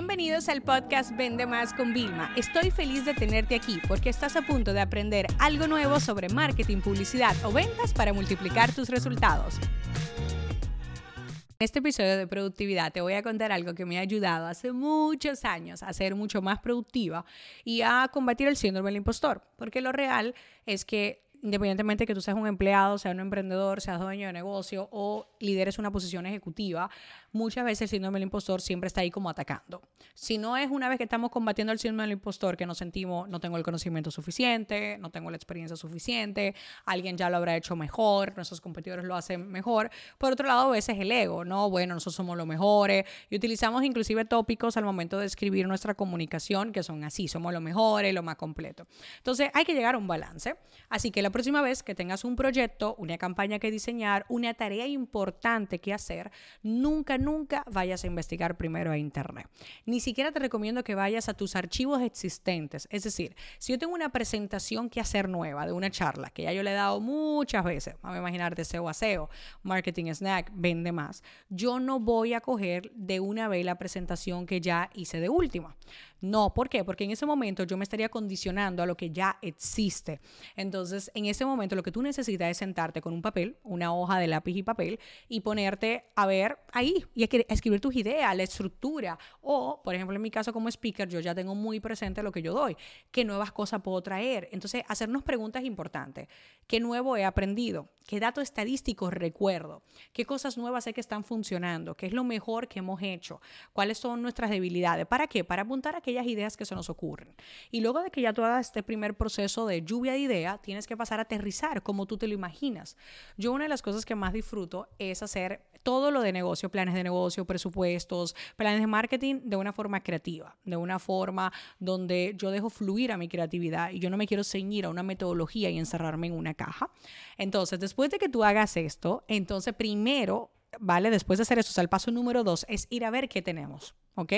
Bienvenidos al podcast Vende Más con Vilma. Estoy feliz de tenerte aquí porque estás a punto de aprender algo nuevo sobre marketing, publicidad o ventas para multiplicar tus resultados. En este episodio de productividad te voy a contar algo que me ha ayudado hace muchos años a ser mucho más productiva y a combatir el síndrome del impostor, porque lo real es que independientemente de que tú seas un empleado, seas un emprendedor, seas dueño de negocio o lideres una posición ejecutiva, muchas veces el síndrome del impostor siempre está ahí como atacando. Si no es una vez que estamos combatiendo el síndrome del impostor que nos sentimos, no tengo el conocimiento suficiente, no tengo la experiencia suficiente, alguien ya lo habrá hecho mejor, nuestros competidores lo hacen mejor. Por otro lado, a veces el ego, ¿no? Bueno, nosotros somos los mejores y utilizamos inclusive tópicos al momento de escribir nuestra comunicación que son así, somos los mejores, lo más completo. Entonces hay que llegar a un balance. Así que la próxima vez que tengas un proyecto, una campaña que diseñar, una tarea importante que hacer, nunca, nunca vayas a investigar primero a Internet. Ni siquiera te recomiendo que vayas a tus archivos existentes. Es decir, si yo tengo una presentación que hacer nueva de una charla, que ya yo le he dado muchas veces, vamos a imaginar de SEO a SEO, marketing snack, vende más, yo no voy a coger de una vez la presentación que ya hice de última. No, ¿por qué? Porque en ese momento yo me estaría condicionando a lo que ya existe. Entonces, en ese momento lo que tú necesitas es sentarte con un papel, una hoja de lápiz y papel y ponerte a ver ahí y escribir tus ideas, la estructura. O, por ejemplo, en mi caso como speaker, yo ya tengo muy presente lo que yo doy, qué nuevas cosas puedo traer. Entonces, hacernos preguntas importantes. ¿Qué nuevo he aprendido? ¿Qué datos estadísticos recuerdo? ¿Qué cosas nuevas sé que están funcionando? ¿Qué es lo mejor que hemos hecho? ¿Cuáles son nuestras debilidades? ¿Para qué? Para apuntar a que ideas que se nos ocurren. Y luego de que ya tú hagas este primer proceso de lluvia de idea, tienes que pasar a aterrizar como tú te lo imaginas. Yo una de las cosas que más disfruto es hacer todo lo de negocio, planes de negocio, presupuestos, planes de marketing de una forma creativa, de una forma donde yo dejo fluir a mi creatividad y yo no me quiero ceñir a una metodología y encerrarme en una caja. Entonces, después de que tú hagas esto, entonces primero, ¿vale? Después de hacer eso, o el paso número dos es ir a ver qué tenemos. ¿Ok?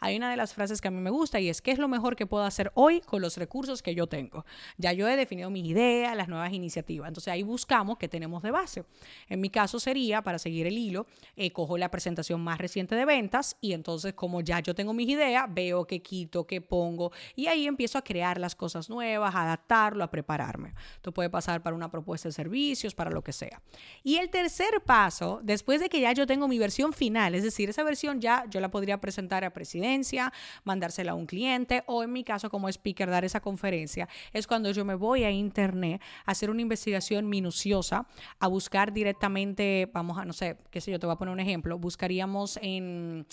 Hay una de las frases que a mí me gusta y es, ¿qué es lo mejor que puedo hacer hoy con los recursos que yo tengo? Ya yo he definido mis ideas, las nuevas iniciativas. Entonces ahí buscamos qué tenemos de base. En mi caso sería, para seguir el hilo, eh, cojo la presentación más reciente de ventas y entonces como ya yo tengo mis ideas, veo qué quito, qué pongo y ahí empiezo a crear las cosas nuevas, a adaptarlo, a prepararme. Esto puede pasar para una propuesta de servicios, para lo que sea. Y el tercer paso, después de que ya yo tengo mi versión final, es decir, esa versión ya yo la podría presentar presentar a presidencia, mandársela a un cliente o en mi caso como speaker dar esa conferencia, es cuando yo me voy a internet a hacer una investigación minuciosa, a buscar directamente, vamos a, no sé, qué sé yo, te voy a poner un ejemplo, buscaríamos en,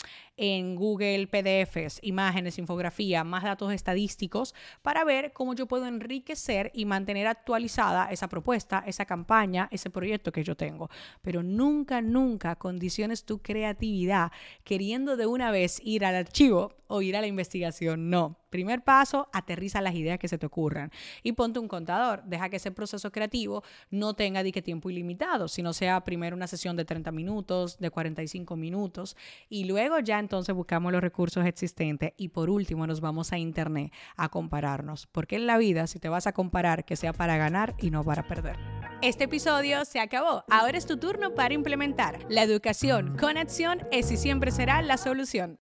en Google PDFs, imágenes, infografía, más datos estadísticos para ver cómo yo puedo enriquecer y mantener actualizada esa propuesta, esa campaña, ese proyecto que yo tengo. Pero nunca, nunca condiciones tu creatividad queriendo de una vez ir al archivo o ir a la investigación. No. Primer paso, aterriza las ideas que se te ocurran y ponte un contador. Deja que ese proceso creativo no tenga de tiempo ilimitado, sino sea primero una sesión de 30 minutos, de 45 minutos y luego ya entonces buscamos los recursos existentes y por último nos vamos a internet a compararnos. Porque en la vida, si te vas a comparar, que sea para ganar y no para perder. Este episodio se acabó. Ahora es tu turno para implementar. La educación con acción es y siempre será la solución.